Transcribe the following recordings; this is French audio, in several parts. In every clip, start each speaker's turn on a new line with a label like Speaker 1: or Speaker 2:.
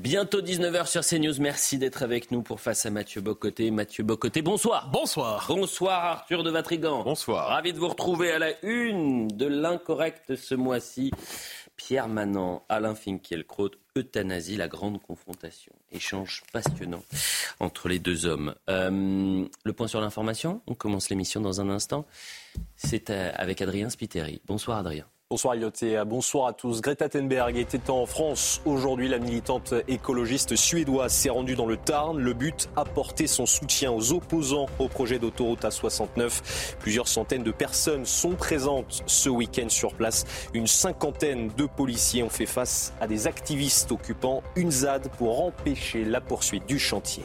Speaker 1: Bientôt 19h sur CNews. Merci d'être avec nous pour Face à Mathieu Bocoté. Mathieu Bocoté, bonsoir.
Speaker 2: Bonsoir.
Speaker 1: Bonsoir Arthur de Vatrigan.
Speaker 2: Bonsoir.
Speaker 1: Ravi de vous retrouver à la une de l'incorrect ce mois-ci. Pierre Manant, Alain Finkielkraut, Euthanasie, la grande confrontation. Échange passionnant entre les deux hommes. Euh, le point sur l'information, on commence l'émission dans un instant. C'est euh, avec Adrien Spiteri. Bonsoir Adrien.
Speaker 3: Bonsoir et bonsoir à tous. Greta Thunberg était en France aujourd'hui. La militante écologiste suédoise s'est rendue dans le Tarn. Le but, apporter son soutien aux opposants au projet d'autoroute A69. Plusieurs centaines de personnes sont présentes ce week-end sur place. Une cinquantaine de policiers ont fait face à des activistes occupant une ZAD pour empêcher la poursuite du chantier.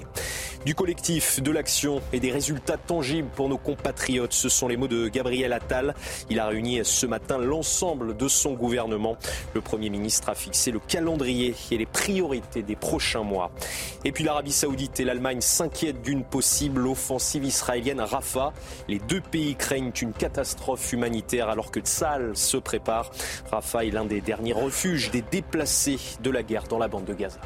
Speaker 3: Du collectif, de l'action et des résultats tangibles pour nos compatriotes. Ce sont les mots de Gabriel Attal. Il a réuni ce matin l'ensemble de son gouvernement. Le Premier ministre a fixé le calendrier et les priorités des prochains mois. Et puis l'Arabie saoudite et l'Allemagne s'inquiètent d'une possible offensive israélienne à Rafah. Les deux pays craignent une catastrophe humanitaire alors que Tsal se prépare. Rafah est l'un des derniers refuges des déplacés de la guerre dans la bande de Gaza.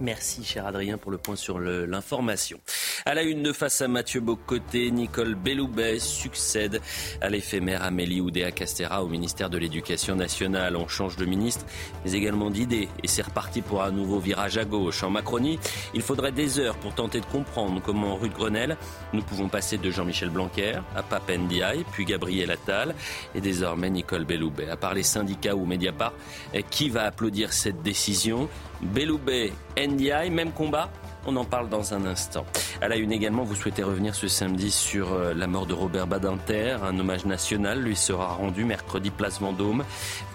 Speaker 1: Merci, cher Adrien, pour le point sur l'information. À la une de face à Mathieu Bocoté, Nicole Belloubet succède à l'éphémère Amélie Oudéa-Castera au ministère de l'Éducation nationale. On change de ministre, mais également d'idée. Et c'est reparti pour un nouveau virage à gauche. En Macronie, il faudrait des heures pour tenter de comprendre comment, rue de Grenelle, nous pouvons passer de Jean-Michel Blanquer à Pape Ndiaye, puis Gabriel Attal, et désormais Nicole Belloubet. À part les syndicats ou Mediapart, qui va applaudir cette décision? Belloubet, NDI, même combat on en parle dans un instant. À la une également, vous souhaitez revenir ce samedi sur euh, la mort de Robert Badinter. Un hommage national lui sera rendu mercredi place Vendôme.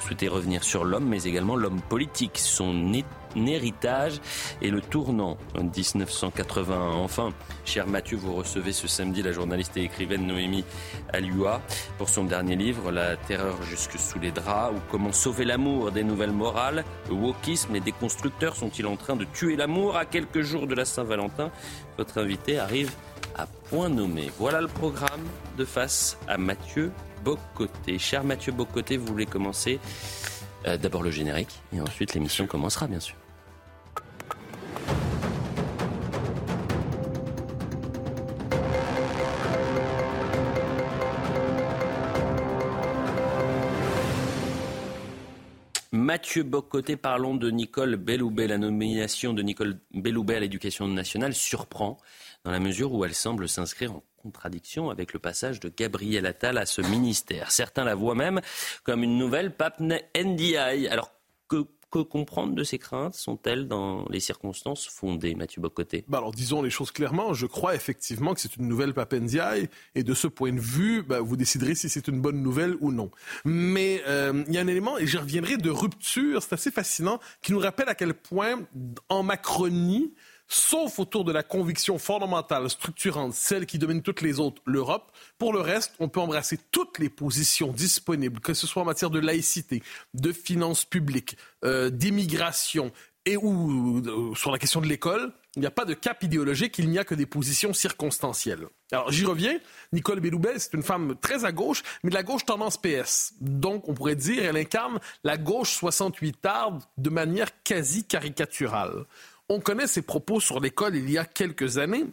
Speaker 1: Vous souhaitez revenir sur l'homme, mais également l'homme politique, son héritage et le tournant en 1981. Enfin, cher Mathieu, vous recevez ce samedi la journaliste et écrivaine Noémie Alua pour son dernier livre, La terreur jusque sous les draps, ou Comment sauver l'amour des nouvelles morales. Le wokisme et des constructeurs sont-ils en train de tuer l'amour? À quelques jours de la Saint-Valentin Votre invité arrive à point nommé. Voilà le programme de face à Mathieu Bocoté. Cher Mathieu Bocoté, vous voulez commencer euh, D'abord le générique et ensuite l'émission commencera bien sûr. Mathieu Bocoté, parlons de Nicole Belloubet. La nomination de Nicole Belloubet à l'éducation nationale surprend dans la mesure où elle semble s'inscrire en contradiction avec le passage de Gabriel Attal à ce ministère. Certains la voient même comme une nouvelle pape NDI. Alors que que comprendre de ces craintes Sont-elles dans les circonstances fondées, Mathieu Bocoté?
Speaker 2: Bah Alors disons les choses clairement, je crois effectivement que c'est une nouvelle Papendiaï et de ce point de vue, bah, vous déciderez si c'est une bonne nouvelle ou non. Mais euh, il y a un élément, et j'y reviendrai, de rupture, c'est assez fascinant, qui nous rappelle à quel point en Macronie, sauf autour de la conviction fondamentale, structurante, celle qui domine toutes les autres, l'Europe. Pour le reste, on peut embrasser toutes les positions disponibles, que ce soit en matière de laïcité, de finances publiques, euh, d'immigration et ou euh, sur la question de l'école. Il n'y a pas de cap idéologique, il n'y a que des positions circonstancielles. Alors j'y reviens. Nicole Belloubet, c'est une femme très à gauche, mais de la gauche tendance PS. Donc on pourrait dire, elle incarne la gauche 68 arde de manière quasi caricaturale. On connaît ses propos sur l'école il y a quelques années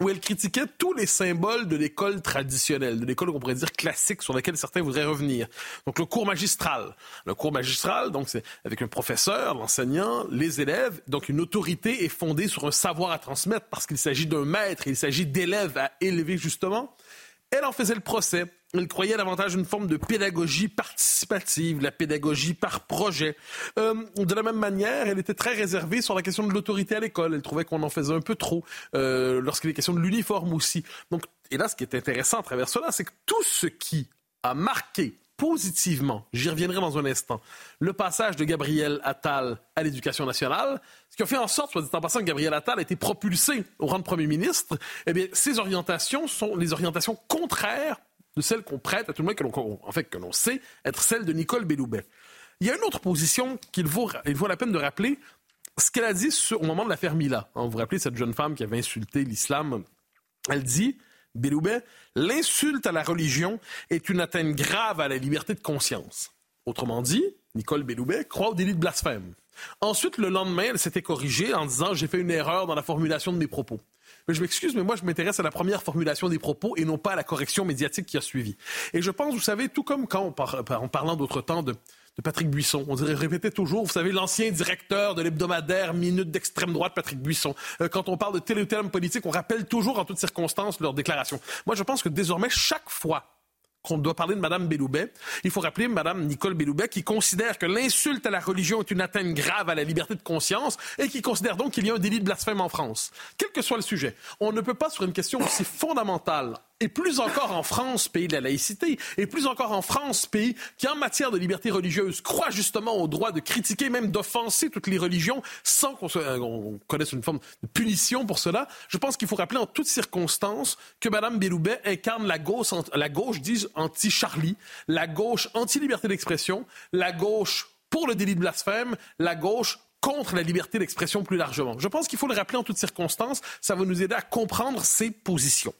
Speaker 2: où elle critiquait tous les symboles de l'école traditionnelle, de l'école qu'on pourrait dire classique, sur laquelle certains voudraient revenir. Donc le cours magistral. Le cours magistral, donc c'est avec un professeur, l'enseignant, les élèves. Donc une autorité est fondée sur un savoir à transmettre parce qu'il s'agit d'un maître, il s'agit d'élèves à élever justement. Elle en faisait le procès. Elle croyait davantage une forme de pédagogie participative, la pédagogie par projet. Euh, de la même manière, elle était très réservée sur la question de l'autorité à l'école. Elle trouvait qu'on en faisait un peu trop euh, lorsqu'il est question de l'uniforme aussi. Donc, et là, ce qui est intéressant à travers cela, c'est que tout ce qui a marqué positivement, j'y reviendrai dans un instant, le passage de Gabriel Attal à l'éducation nationale, ce qui a fait en sorte, soit dit en passant, que Gabriel Attal a été propulsé au rang de premier ministre, eh bien, ces orientations sont les orientations contraires de celles qu'on prête, à tout le monde, que l'on, en fait, que l'on sait être celles de Nicole Belloubet. Il y a une autre position qu'il vaut, il vaut la peine de rappeler, ce qu'elle a dit au moment de l'affaire Mila. Vous vous rappelez cette jeune femme qui avait insulté l'islam? Elle dit, Belloubet, l'insulte à la religion est une atteinte grave à la liberté de conscience. Autrement dit, Nicole Belloubet croit au délit de blasphème. Ensuite, le lendemain, elle s'était corrigée en disant j'ai fait une erreur dans la formulation de mes propos. Mais je m'excuse, mais moi, je m'intéresse à la première formulation des propos et non pas à la correction médiatique qui a suivi. Et je pense, vous savez, tout comme quand, en parlant d'autre temps de, de Patrick Buisson. On dirait répéter toujours, vous savez, l'ancien directeur de l'hebdomadaire Minute d'extrême droite, Patrick Buisson. Euh, quand on parle de tel ou politique, on rappelle toujours en toutes circonstances leurs déclarations. Moi, je pense que désormais, chaque fois qu'on doit parler de Mme Belloubet, il faut rappeler Mme Nicole Belloubet qui considère que l'insulte à la religion est une atteinte grave à la liberté de conscience et qui considère donc qu'il y a un délit de blasphème en France. Quel que soit le sujet, on ne peut pas, sur une question aussi fondamentale, et plus encore en France, pays de la laïcité, et plus encore en France, pays qui, en matière de liberté religieuse, croit justement au droit de critiquer, même d'offenser toutes les religions, sans qu'on euh, connaisse une forme de punition pour cela. Je pense qu'il faut rappeler en toutes circonstances que Mme Belloubet incarne la gauche, la gauche, disent anti-Charlie, la gauche anti-liberté d'expression, la gauche pour le délit de blasphème, la gauche contre la liberté d'expression plus largement. Je pense qu'il faut le rappeler en toutes circonstances. Ça va nous aider à comprendre ses positions.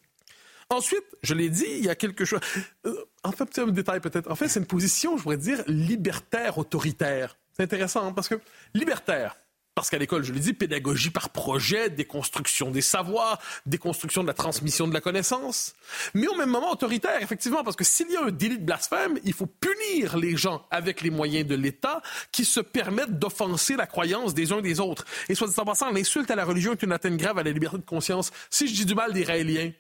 Speaker 2: Ensuite, je l'ai dit, il y a quelque chose. Euh, en fait, petit détail peut-être. En fait, c'est une position, je pourrais dire, libertaire autoritaire. C'est intéressant hein, parce que libertaire, parce qu'à l'école, je l'ai dit, pédagogie par projet, déconstruction des savoirs, déconstruction de la transmission de la connaissance. Mais au même moment, autoritaire, effectivement, parce que s'il y a un délit de blasphème, il faut punir les gens avec les moyens de l'État qui se permettent d'offenser la croyance des uns des autres. Et soit dit en passant, l'insulte à la religion est une atteinte grave à la liberté de conscience. Si je dis du mal des Raéliens,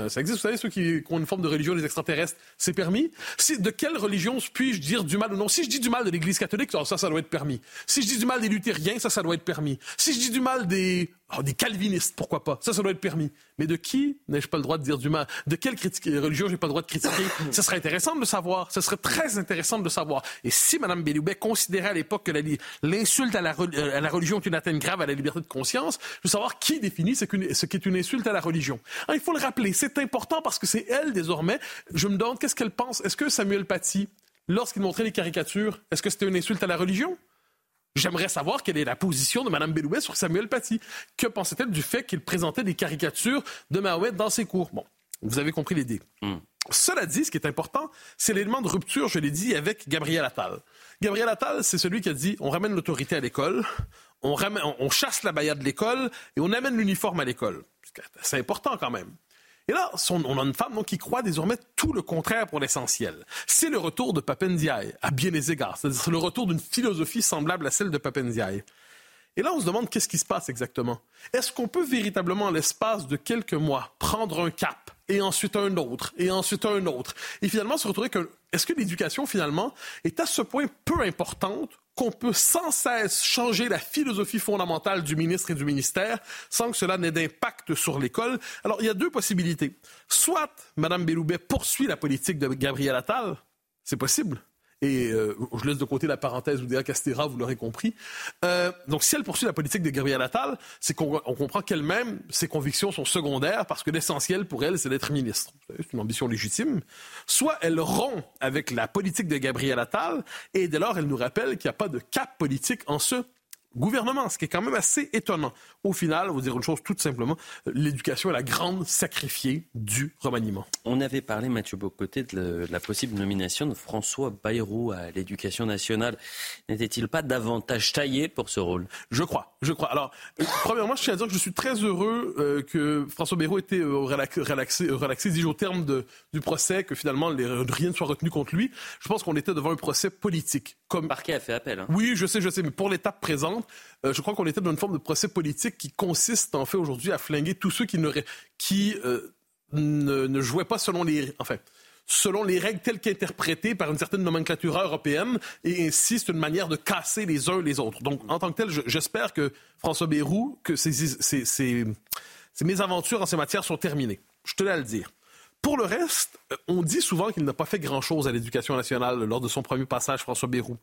Speaker 2: euh, ça existe, vous savez, ceux qui, ont une forme de religion, les extraterrestres, c'est permis. Si, de quelle religion puis-je dire du mal ou non? Si je dis du mal de l'Église catholique, ça, ça doit être permis. Si je dis du mal des luthériens, ça, ça doit être permis. Si je dis du mal des ah, des calvinistes, pourquoi pas? Ça, ça doit être permis. Mais de qui n'ai-je pas le droit de dire du mal? De quelle critique, religion j'ai pas le droit de critiquer? Ce serait intéressant de le savoir. Ce serait très intéressant de le savoir. Et si Mme Belloubet considérait à l'époque que l'insulte à, la, à la religion est une atteinte grave à la liberté de conscience, je veux savoir qui définit ce qu'est une insulte à la religion. il faut le rappeler. C'est important parce que c'est elle, désormais. Je me demande qu'est-ce qu'elle pense? Est-ce que Samuel Paty, lorsqu'il montrait les caricatures, est-ce que c'était une insulte à la religion? J'aimerais savoir quelle est la position de Mme Belloubet sur Samuel Paty. Que pensait-elle du fait qu'il présentait des caricatures de Mahomet dans ses cours? Bon, vous avez compris l'idée. Hmm. Cela dit, ce qui est important, c'est l'élément de rupture, je l'ai dit, avec Gabriel Attal. Gabriel Attal, c'est celui qui a dit on ramène l'autorité à l'école, on, on chasse la baïa de l'école et on amène l'uniforme à l'école. C'est important quand même. Et là, on a une femme qui croit désormais tout le contraire pour l'essentiel. C'est le retour de Papendiaï, à bien des égards. C'est le retour d'une philosophie semblable à celle de Papendiaï. Et là, on se demande qu'est-ce qui se passe exactement. Est-ce qu'on peut véritablement, en l'espace de quelques mois, prendre un cap, et ensuite un autre, et ensuite un autre, et finalement se retrouver que... Est-ce que l'éducation, finalement, est à ce point peu importante qu'on peut sans cesse changer la philosophie fondamentale du ministre et du ministère sans que cela n'ait d'impact sur l'école? Alors, il y a deux possibilités. Soit Mme Belloubet poursuit la politique de Gabriel Attal, c'est possible. Et euh, je laisse de côté la parenthèse Oudéa Castera, vous l'aurez compris. Euh, donc, si elle poursuit la politique de Gabriel Attal, c'est qu'on comprend qu'elle-même, ses convictions sont secondaires parce que l'essentiel pour elle, c'est d'être ministre. C'est une ambition légitime. Soit elle rompt avec la politique de Gabriel Attal et dès lors, elle nous rappelle qu'il n'y a pas de cap politique en ce gouvernement, ce qui est quand même assez étonnant. Au final, on va dire une chose toute simplement, l'éducation est la grande sacrifiée du remaniement.
Speaker 1: On avait parlé, Mathieu Bocoté, de la possible nomination de François Bayrou à l'éducation nationale. N'était-il pas davantage taillé pour ce rôle?
Speaker 2: Je crois, je crois. Alors, euh, premièrement, je tiens à dire que je suis très heureux euh, que François Bayrou ait été euh, relaxé, relaxé, dis au terme de, du procès, que finalement rien ne soit retenu contre lui. Je pense qu'on était devant un procès politique.
Speaker 1: Comme... Le parquet a fait appel. Hein.
Speaker 2: Oui, je sais, je sais, mais pour l'étape présente, euh, je crois qu'on était dans une forme de procès politique qui consiste en fait aujourd'hui à flinguer tous ceux qui, qui euh, ne, jouaient pas selon les, règles telles qu'interprétées par une certaine nomenclature européenne, et ainsi c'est une manière de casser les uns les autres. Donc, en tant que tel, j'espère que François Bayrou, que ces, ces, ces mésaventures en ces matières sont terminées. Je tenais à le dire. Pour le reste, euh, on dit souvent qu'il n'a pas fait grand-chose à l'éducation nationale lors de son premier passage, François Bayrou.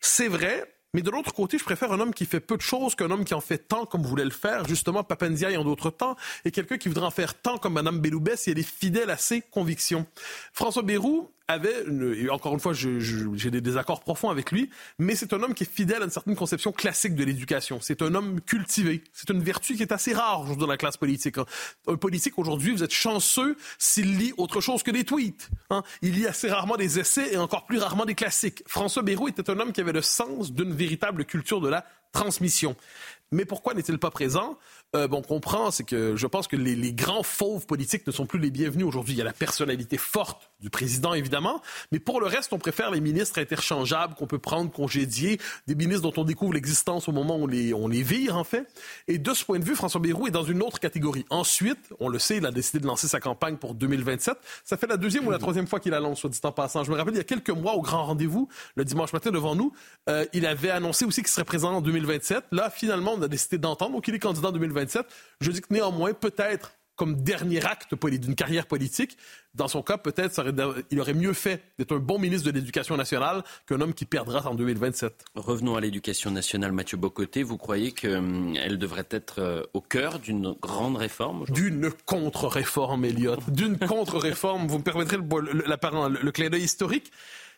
Speaker 2: C'est vrai, mais de l'autre côté, je préfère un homme qui fait peu de choses qu'un homme qui en fait tant comme voulait le faire, justement Papendiaï en d'autres temps, et quelqu'un qui voudrait en faire tant comme Mme Belloubet si elle est fidèle à ses convictions. François Bayrou, avait, encore une fois, j'ai des désaccords profonds avec lui, mais c'est un homme qui est fidèle à une certaine conception classique de l'éducation. C'est un homme cultivé. C'est une vertu qui est assez rare dans la classe politique. Hein. Un politique aujourd'hui, vous êtes chanceux s'il lit autre chose que des tweets. Hein. Il lit assez rarement des essais et encore plus rarement des classiques. François Bayrou était un homme qui avait le sens d'une véritable culture de la transmission. Mais pourquoi n'est-il pas présent? Euh, bon, on comprend, c'est que je pense que les, les, grands fauves politiques ne sont plus les bienvenus aujourd'hui. Il y a la personnalité forte du président, évidemment, mais pour le reste, on préfère les ministres interchangeables qu'on peut prendre, congédier, des ministres dont on découvre l'existence au moment où on les, on les vire, en fait. Et de ce point de vue, François Bayrou est dans une autre catégorie. Ensuite, on le sait, il a décidé de lancer sa campagne pour 2027. Ça fait la deuxième ou la troisième fois qu'il la lance, soit dit en passant. Je me rappelle, il y a quelques mois, au grand rendez-vous, le dimanche matin devant nous, euh, il avait annoncé aussi qu'il serait présent en 2027. Là, finalement, on a décidé d'entendre, donc il est candidat en 2027. Je dis que néanmoins, peut-être comme dernier acte d'une carrière politique, dans son cas, peut-être il aurait mieux fait d'être un bon ministre de l'Éducation nationale qu'un homme qui perdra en 2027.
Speaker 1: Revenons à l'éducation nationale, Mathieu Bocoté. Vous croyez qu'elle hum, devrait être euh, au cœur d'une grande réforme
Speaker 2: D'une contre-réforme, Elliot. D'une contre-réforme. Vous me permettrez le, le, le clin d'œil historique.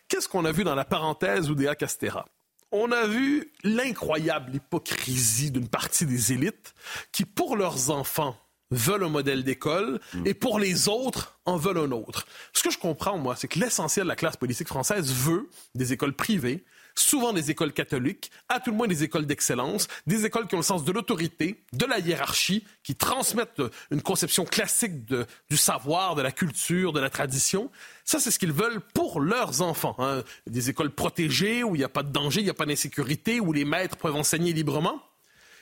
Speaker 2: Qu'est-ce qu'on a vu dans la parenthèse Oudéa Castera? On a vu l'incroyable hypocrisie d'une partie des élites qui, pour leurs enfants, veulent un modèle d'école et pour les autres en veulent un autre. Ce que je comprends, moi, c'est que l'essentiel de la classe politique française veut des écoles privées, souvent des écoles catholiques, à tout le moins des écoles d'excellence, des écoles qui ont le sens de l'autorité, de la hiérarchie, qui transmettent une conception classique du savoir, de la culture, de la tradition. Ça, c'est ce qu'ils veulent pour leurs enfants. Hein. Des écoles protégées, où il n'y a pas de danger, il n'y a pas d'insécurité, où les maîtres peuvent enseigner librement.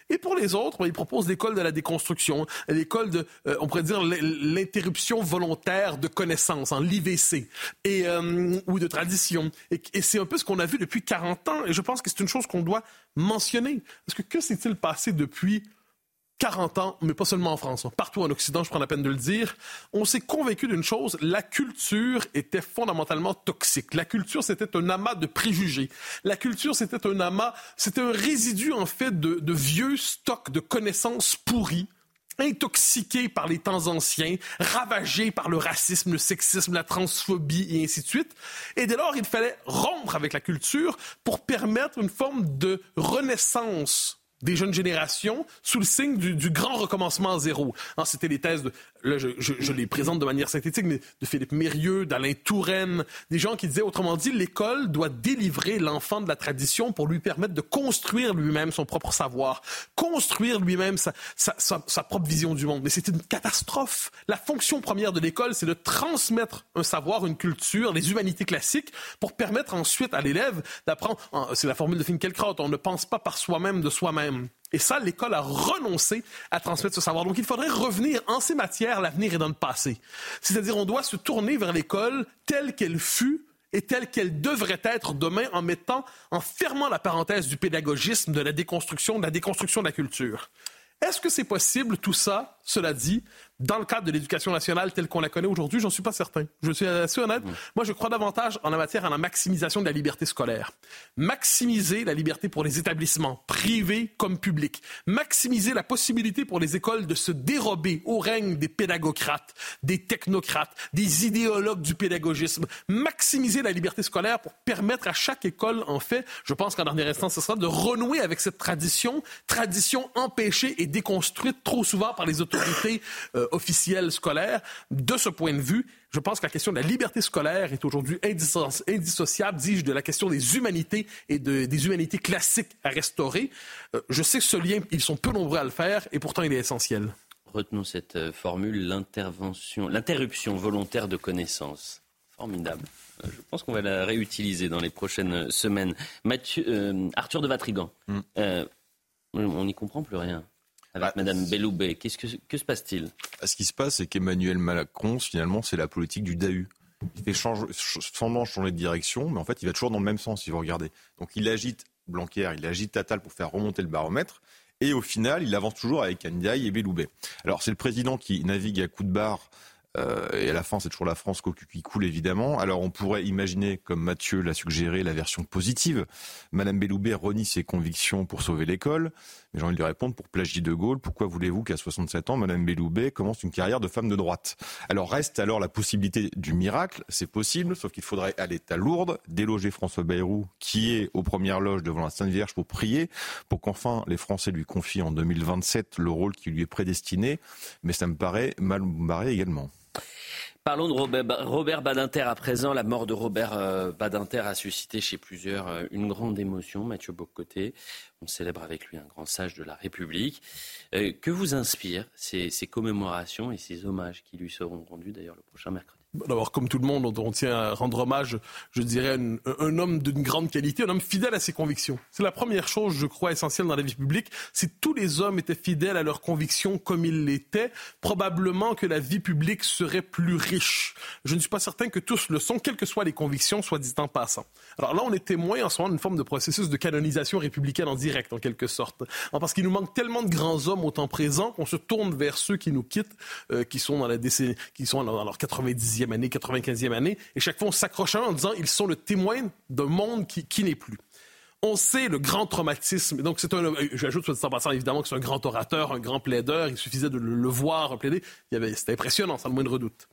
Speaker 2: Et pour les autres, ben, ils proposent l'école de la déconstruction, l'école de, euh, on pourrait dire, l'interruption volontaire de connaissances, en l'IVC, et, euh, ou de tradition. Et, et c'est un peu ce qu'on a vu depuis 40 ans, et je pense que c'est une chose qu'on doit mentionner. Parce que que s'est-il passé depuis 40 ans, mais pas seulement en France, hein. partout en Occident, je prends la peine de le dire, on s'est convaincu d'une chose, la culture était fondamentalement toxique. La culture, c'était un amas de préjugés. La culture, c'était un amas, c'était un résidu, en fait, de, vieux stocks de connaissances pourries intoxiqués par les temps anciens, ravagés par le racisme, le sexisme, la transphobie et ainsi de suite. Et dès lors, il fallait rompre avec la culture pour permettre une forme de renaissance des jeunes générations sous le signe du, grand recommencement à zéro. C'était les thèses, de, là je, je, les présente de manière synthétique, mais de Philippe Mérieux, d'Alain Touraine, des gens qui disaient, autrement dit, l'école doit délivrer l'enfant de la tradition pour lui permettre de construire lui-même son propre savoir, construire lui-même sa, sa, sa, propre vision du monde. Mais c'est une catastrophe. La fonction première de l'école, c'est de transmettre un savoir, une culture, les humanités classiques, pour permettre ensuite à l'élève d'apprendre, c'est la formule de Finkielkraut, on ne pense pas par soi-même de soi-même et ça, l'école a renoncé à transmettre ce savoir. Donc, il faudrait revenir en ces matières, l'avenir est dans le passé. C'est-à-dire, on doit se tourner vers l'école telle qu'elle fut et telle qu'elle devrait être demain en mettant, en fermant la parenthèse du pédagogisme, de la déconstruction, de la déconstruction de la culture. Est-ce que c'est possible, tout ça, cela dit, dans le cadre de l'éducation nationale telle qu'on la connaît aujourd'hui, j'en suis pas certain. Je suis assez honnête. Moi, je crois davantage en la matière à la maximisation de la liberté scolaire. Maximiser la liberté pour les établissements, privés comme publics. Maximiser la possibilité pour les écoles de se dérober au règne des pédagocrates, des technocrates, des idéologues du pédagogisme. Maximiser la liberté scolaire pour permettre à chaque école, en fait, je pense qu'en dernière instance, ce sera de renouer avec cette tradition, tradition empêchée et déconstruite trop souvent par les autorités euh, officielle scolaire. De ce point de vue, je pense que la question de la liberté scolaire est aujourd'hui indissociable, dis-je, de la question des humanités et des humanités classiques à restaurer. Euh, je sais que ce lien, ils sont peu nombreux à le faire et pourtant il est essentiel.
Speaker 1: Retenons cette euh, formule, l'intervention, l'interruption volontaire de connaissance. Formidable. Euh, je pense qu'on va la réutiliser dans les prochaines semaines. Mathieu, Arthur de Vatrigan, mm. on n'y comprend plus rien avec bah, Madame Belloubet. Qu'est-ce que, que se passe-t-il?
Speaker 4: Bah, Ce qui se passe, c'est qu'Emmanuel Macron, finalement, c'est la politique du DAU. Il fait change, semblant changer de direction, mais en fait, il va toujours dans le même sens, si vous regardez. Donc, il agite Blanquer, il agite Attal pour faire remonter le baromètre. Et au final, il avance toujours avec Ndiaye et Belloubet. Alors, c'est le président qui navigue à coups de barre Euh, et à la fin, c'est toujours la France qui coule, évidemment. Alors, on pourrait imaginer, comme Mathieu l'a suggéré, la version positive. Madame Belloubet renie ses convictions pour sauver l'école. Mais j'ai envie de lui répondre, pour plagier de Gaulle, pourquoi voulez-vous qu'à 67 ans, Madame Belloubet commence une carrière de femme de droite? Alors, reste alors la possibilité du miracle. C'est possible, sauf qu'il faudrait aller à Lourdes, déloger François Bayrou, qui est aux premières loges devant la Sainte Vierge pour prier, pour qu'enfin les Français lui confient en 2027 le rôle qui lui est prédestiné. Mais ça me paraît mal barré également.
Speaker 1: Parlons de Robert, Badinter à présent. La mort de Robert euh, Badinter a suscité chez plusieurs euh, une grande émotion. Mathieu Bocoté, on célèbre avec lui un grand sage de la République. Euh, que vous inspirent ces commémorations et ces hommages qui lui seront rendus d'ailleurs le prochain mercredi?
Speaker 2: D'abord, comme tout le monde, on tient à rendre hommage, je dirais, un, un homme d'une grande qualité, un homme fidèle à ses convictions. C'est la première chose, je crois, essentielle dans la vie publique. Si tous les hommes étaient fidèles à leurs convictions comme ils l'étaient, probablement que la vie publique serait plus riche. Je ne suis pas certain que tous le sont, quelles que soient les convictions, soit dit en passant. Alors là, on est témoin en ce moment d'une forme de processus de canonisation républicaine en direct, en quelque sorte. Parce qu'il nous manque tellement de grands hommes au temps présent qu'on se tourne vers ceux qui nous quittent, euh, qui sont dans la décennie, qui sont dans leur 90e année, 95e année, et chaque fois on s'accroche en disant ils sont le témoin d'un monde qui, qui n'est plus on sait le grand traumatisme. Donc, c'est un, j'ajoute soit en passant évidemment que c'est un grand orateur, un grand plaideur. Il suffisait de le, voir plaider. C'était impressionnant, sans le moindre doute.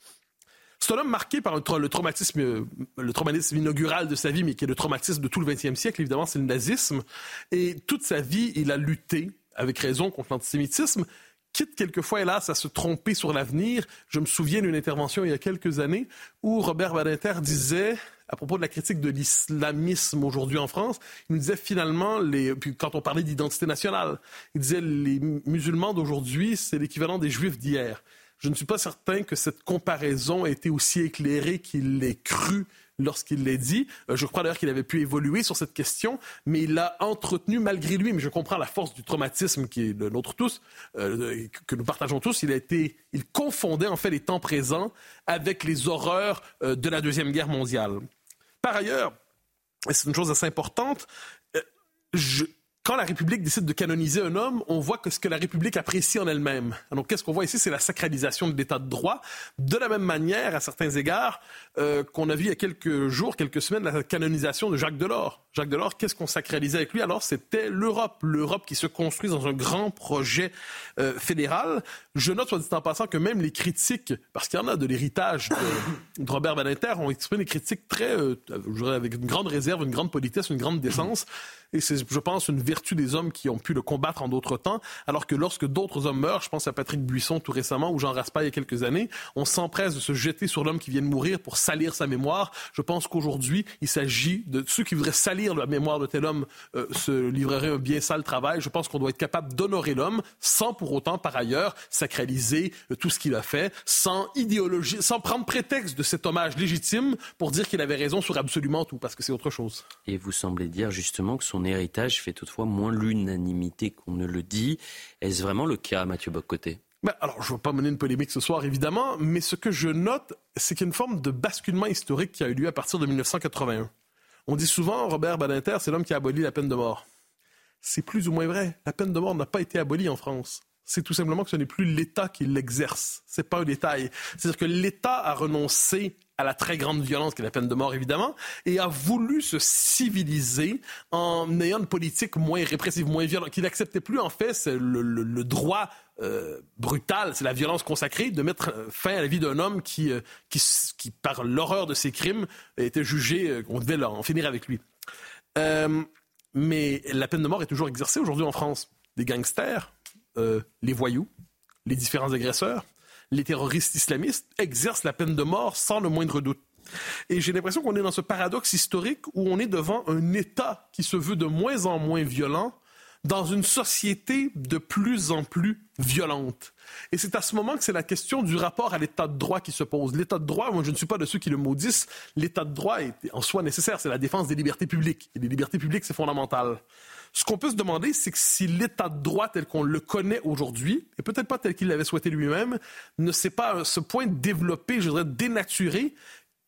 Speaker 2: C'est un homme marqué par le, traumatisme, le traumatisme inaugural de sa vie, mais qui est le traumatisme de tout le XXe siècle. Évidemment, c'est le nazisme. Et toute sa vie, il a lutté, avec raison, contre l'antisémitisme quitte quelquefois, hélas, à se tromper sur l'avenir. Je me souviens d'une intervention il y a quelques années où Robert Badinter disait, à propos de la critique de l'islamisme aujourd'hui en France, il nous disait finalement, les, quand on parlait d'identité nationale, il disait les musulmans d'aujourd'hui, c'est l'équivalent des juifs d'hier. Je ne suis pas certain que cette comparaison ait été aussi éclairée qu'il l'ait cru lorsqu'il l'a dit. Euh, je crois d'ailleurs qu'il avait pu évoluer sur cette question, mais il l'a entretenu malgré lui. Mais je comprends la force du traumatisme qui est le nôtre tous, euh, que nous partageons tous. Il a été, il confondait en fait les temps présents avec les horreurs euh, de la deuxième guerre mondiale. Par ailleurs, et c'est une chose assez importante, je, quand la République décide de canoniser un homme, on voit que ce que la République apprécie en elle-même. Donc, qu'est-ce qu'on voit ici? C'est la sacralisation de l'état de droit. De la même manière, à certains égards, euh, qu'on a vu il y a quelques jours, quelques semaines, la canonisation de Jacques Delors. Jacques Delors, qu'est-ce qu'on sacralisait avec lui? Alors, c'était l'Europe. L'Europe qui se construit dans un grand projet euh, fédéral. Je note, soit dit en passant, que même les critiques, parce qu'il y en a de l'héritage de, Robert Badinter, ont exprimé des critiques très, euh, avec une grande réserve, une grande politesse, une grande décence. Et c'est, je pense, une vertu des hommes qui ont pu le combattre en d'autres temps, alors que lorsque d'autres hommes meurent, je pense à Patrick Buisson tout récemment ou Jean Raspail il y a quelques années, on s'empresse de se jeter sur l'homme qui vient de mourir pour salir sa mémoire. Je pense qu'aujourd'hui, il s'agit de ceux qui voudraient salir la mémoire de tel homme euh, se livreraient un bien sale travail. Je pense qu'on doit être capable d'honorer l'homme sans pour autant, par ailleurs, sacraliser euh, tout ce qu'il a fait, sans idéologie, sans prendre prétexte de cet hommage légitime pour dire qu'il avait raison sur absolument tout, parce que c'est autre chose.
Speaker 1: Et vous semblez dire justement que son son héritage fait toutefois moins l'unanimité qu'on ne le dit. Est-ce vraiment le cas, Mathieu Boccoté?
Speaker 2: Ben, alors, je ne vais pas mener une polémique ce soir, évidemment, mais ce que je note, c'est qu'il y a une forme de basculement historique qui a eu lieu à partir de 1981. On dit souvent, Robert Badinter, c'est l'homme qui a aboli la peine de mort. C'est plus ou moins vrai. La peine de mort n'a pas été abolie en France. C'est tout simplement que ce n'est plus l'État qui l'exerce. C'est pas un détail. C'est-à-dire que l'État a renoncé à la très grande violence qui est la peine de mort, évidemment, et a voulu se civiliser en ayant une politique moins répressive, moins violente, qu'il n'acceptait plus, en fait, c'est le, droit euh, brutal, c'est la violence consacrée, de mettre euh, fin à la vie d'un homme qui, euh, qui, qui, par l'horreur de ses crimes, était jugé qu'on devait en finir avec lui. mais la peine de mort est toujours exercée aujourd'hui en France. Les gangsters, les voyous, les différents agresseurs, les terroristes islamistes exercent la peine de mort sans le moindre doute. Et j'ai l'impression qu'on est dans ce paradoxe historique où on est devant un État qui se veut de moins en moins violent dans une société de plus en plus violente. Et c'est à ce moment que c'est la question du rapport à l'état de droit qui se pose. L'état de droit, moi je ne suis pas de ceux qui le maudissent, l'état de droit est en soi nécessaire, c'est la défense des libertés publiques. Et les libertés publiques, c'est fondamental. Ce qu'on peut se demander, c'est que si l'état de droit tel qu'on le connaît aujourd'hui, et peut-être pas tel qu'il l'avait souhaité lui-même, ne s'est pas à ce point développé, je dirais dénaturé,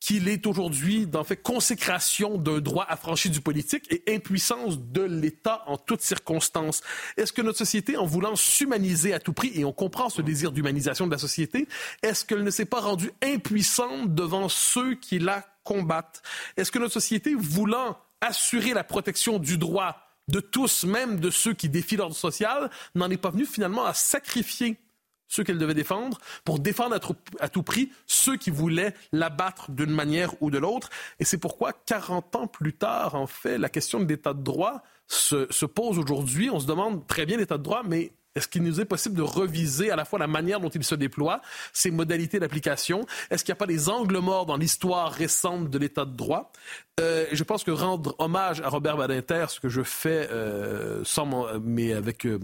Speaker 2: qu'il est aujourd'hui, dans fait, consécration d'un droit affranchi du politique et impuissance de l'État en toutes circonstances. Est-ce que notre société, en voulant s'humaniser à tout prix, et on comprend ce désir d'humanisation de la société, est-ce qu'elle ne s'est pas rendue impuissante devant ceux qui la combattent? Est-ce que notre société, voulant assurer la protection du droit de tous, même de ceux qui défient l'ordre social, n'en est pas venue finalement à sacrifier ceux qu'elle devait défendre, pour défendre à, tout prix ceux qui voulaient l'abattre d'une manière ou de l'autre. Et c'est pourquoi, 40 ans plus tard, en fait, la question de l'état de droit se, se pose aujourd'hui. On se demande très bien l'état de droit, mais est-ce qu'il nous est possible de reviser à la fois la manière dont il se déploie, ses modalités d'application? Est-ce qu'il n'y a pas des angles morts dans l'histoire récente de l'état de droit? Euh, je pense que rendre hommage à Robert Badinter, ce que je fais euh, sans, mais avec euh,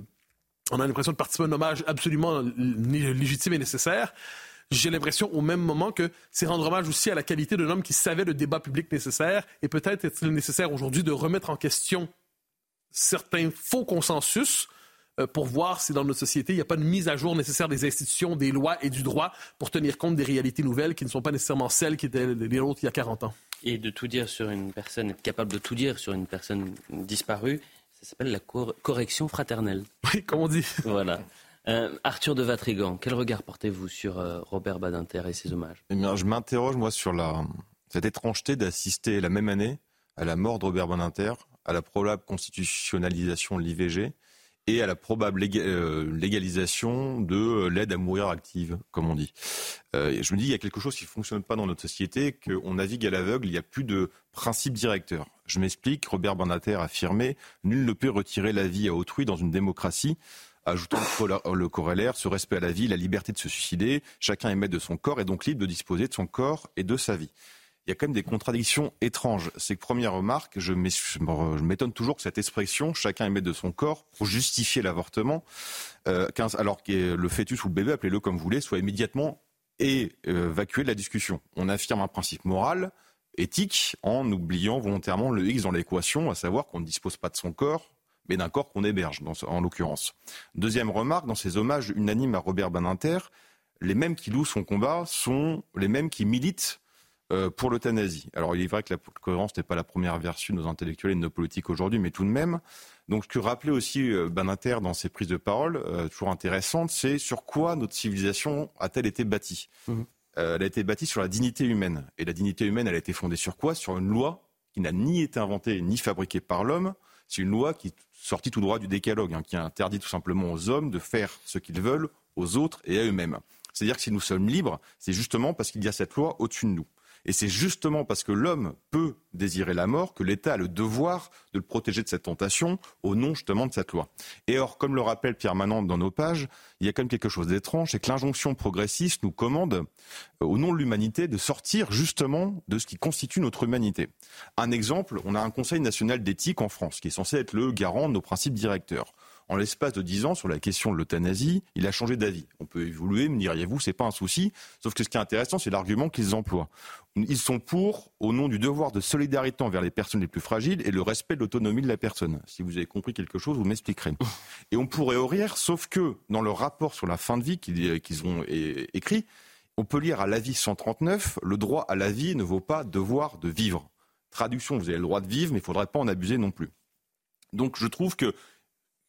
Speaker 2: on a l'impression de participer à un hommage absolument légitime et nécessaire. J'ai l'impression au même moment que c'est rendre hommage aussi à la qualité d'un homme qui savait le débat public nécessaire et peut-être est-il nécessaire aujourd'hui de remettre en question certains faux consensus pour voir si dans notre société, il n'y a pas une mise à jour nécessaire des institutions, des lois et du droit pour tenir compte des réalités nouvelles qui ne sont pas nécessairement celles qui étaient les autres il y a 40 ans.
Speaker 1: Et de tout dire sur une personne, être capable de tout dire sur une personne disparue, ça s'appelle la correction fraternelle.
Speaker 2: Oui, comme on dit.
Speaker 1: Voilà. Euh, Arthur de Vatrigan, quel regard portez-vous sur euh, Robert Badinter et ses hommages?
Speaker 4: Eh bien, Je m'interroge, moi, sur la, cette étrangeté d'assister la même année à la mort de Robert Badinter, à la probable constitutionnalisation de l'IVG et à la probable euh, légalisation de l'aide à mourir active, comme on dit. je me dis, il y a quelque chose qui ne fonctionne pas dans notre société, qu'on navigue à l'aveugle, il n'y a plus de principe directeur. Je m'explique, Robert Bernater a affirmé Nul ne peut retirer la vie à autrui dans une démocratie ajoutant le corollaire, ce respect à la vie, la liberté de se suicider, chacun est maître de son corps et donc libre de disposer de son corps et de sa vie. Il y a quand même des contradictions étranges. C'est que première remarque, je m'étonne toujours que cette expression, chacun maître de son corps, pour justifier l'avortement, euh, alors que le fœtus ou le bébé, appelez-le comme vous voulez, soit immédiatement évacué de la discussion. On affirme un principe moral, éthique en oubliant volontairement le X dans l'équation, à savoir qu'on ne dispose pas de son corps, mais d'un corps qu'on héberge, en l'occurrence. Deuxième remarque, dans ces hommages unanimes à Robert Baninter, les mêmes qui louent son combat sont les mêmes qui militent euh, pour l'euthanasie. Alors il est vrai que la cohérence n'est pas la première version de nos intellectuels et de nos politiques aujourd'hui, mais tout de même. Donc ce que rappelait aussi euh, Baninter dans ses prises de parole, euh, toujours intéressantes, c'est sur quoi notre civilisation a-t-elle été bâtie? Mmh. Euh, elle a été bâtie sur la dignité humaine. Et la dignité humaine, elle a été fondée sur quoi? Sur une loi qui n'a ni été inventée ni fabriquée par l'homme. C'est une loi qui est sortie tout droit du décalogue, hein, qui interdit tout simplement aux hommes de faire ce qu'ils veulent aux autres et à eux-mêmes. C'est-à-dire que si nous sommes libres, c'est justement parce qu'il y a cette loi au-dessus de nous. Et c'est justement parce que l'homme peut désirer la mort que l'État a le devoir de le protéger de cette tentation au nom justement de cette loi. Et or, comme le rappelle Pierre Manant dans nos pages, il y a quand même quelque chose d'étrange, c'est que l'injonction progressiste nous commande, euh, au nom de l'humanité, de sortir justement de ce qui constitue notre humanité. Un exemple, on a un Conseil national d'éthique en France qui est censé être le garant de nos principes directeurs en l'espace de dix ans, sur la question de l'euthanasie, il a changé d'avis. On peut évoluer, me diriez-vous, c'est pas un souci. Sauf que ce qui est intéressant, c'est l'argument qu'ils emploient. Ils sont pour, au nom du devoir de solidarité envers les personnes les plus fragiles et le respect de l'autonomie de la personne. Si vous avez compris quelque chose, vous m'expliquerez. Et on pourrait rire, sauf que dans leur rapport sur la fin de vie qu'ils ont écrit, on peut lire à l'avis 139, le droit à la vie ne vaut pas devoir de vivre. Traduction, vous avez le droit de vivre, mais il ne faudrait pas en abuser non plus. Donc je trouve que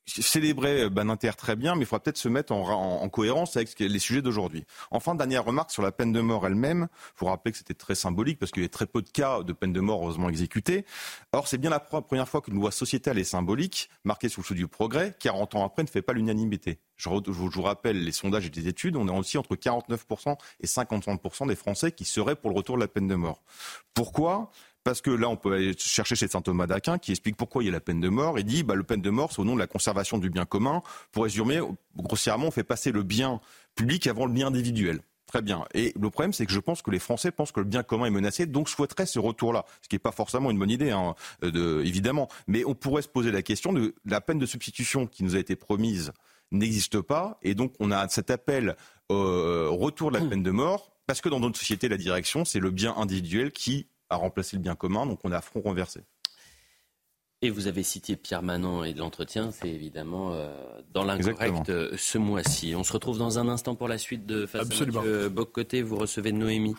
Speaker 4: célébrer euh, Baninter très bien, mais il faudra peut-être se mettre en, cohérence avec les sujets d'aujourd'hui. Enfin, dernière remarque sur la peine de mort elle-même. Il faut rappeler que c'était très symbolique parce qu'il y a très peu de cas de peine de mort heureusement exécutés. Or, c'est bien la première fois qu'une loi sociétale et symbolique, marquée sous le sceau du progrès, 40 ans après, ne fait pas l'unanimité. Je, vous rappelle les sondages et les études, on est aussi entre 49% et 53% des Français qui seraient pour le retour de la peine de mort. Pourquoi? Parce que là, on peut aller chercher chez saint Thomas d'Aquin qui explique pourquoi il y a la peine de mort. Il dit, bah, le peine de mort, c'est au nom de la conservation du bien commun. Pour résumer, grossièrement, on fait passer le bien public avant le bien individuel. Très bien. Et le problème, c'est que je pense que les Français pensent que le bien commun est menacé, donc souhaiteraient ce retour-là. Ce qui n'est pas forcément une bonne idée, hein, de, évidemment. Mais on pourrait se poser la question de la peine de substitution qui nous a été promise n'existe pas. Et donc, on a cet appel au retour de la peine de mort, parce que dans notre société, la direction, c'est le bien individuel qui à remplacer le bien commun. Donc on est à front renversé.
Speaker 1: Et vous avez cité Pierre Manon et de l'entretien, c'est évidemment euh, dans l'incorrect euh, ce mois-ci. On se retrouve dans un instant pour la suite de Face
Speaker 2: Absolument.
Speaker 1: à Vous recevez Noémie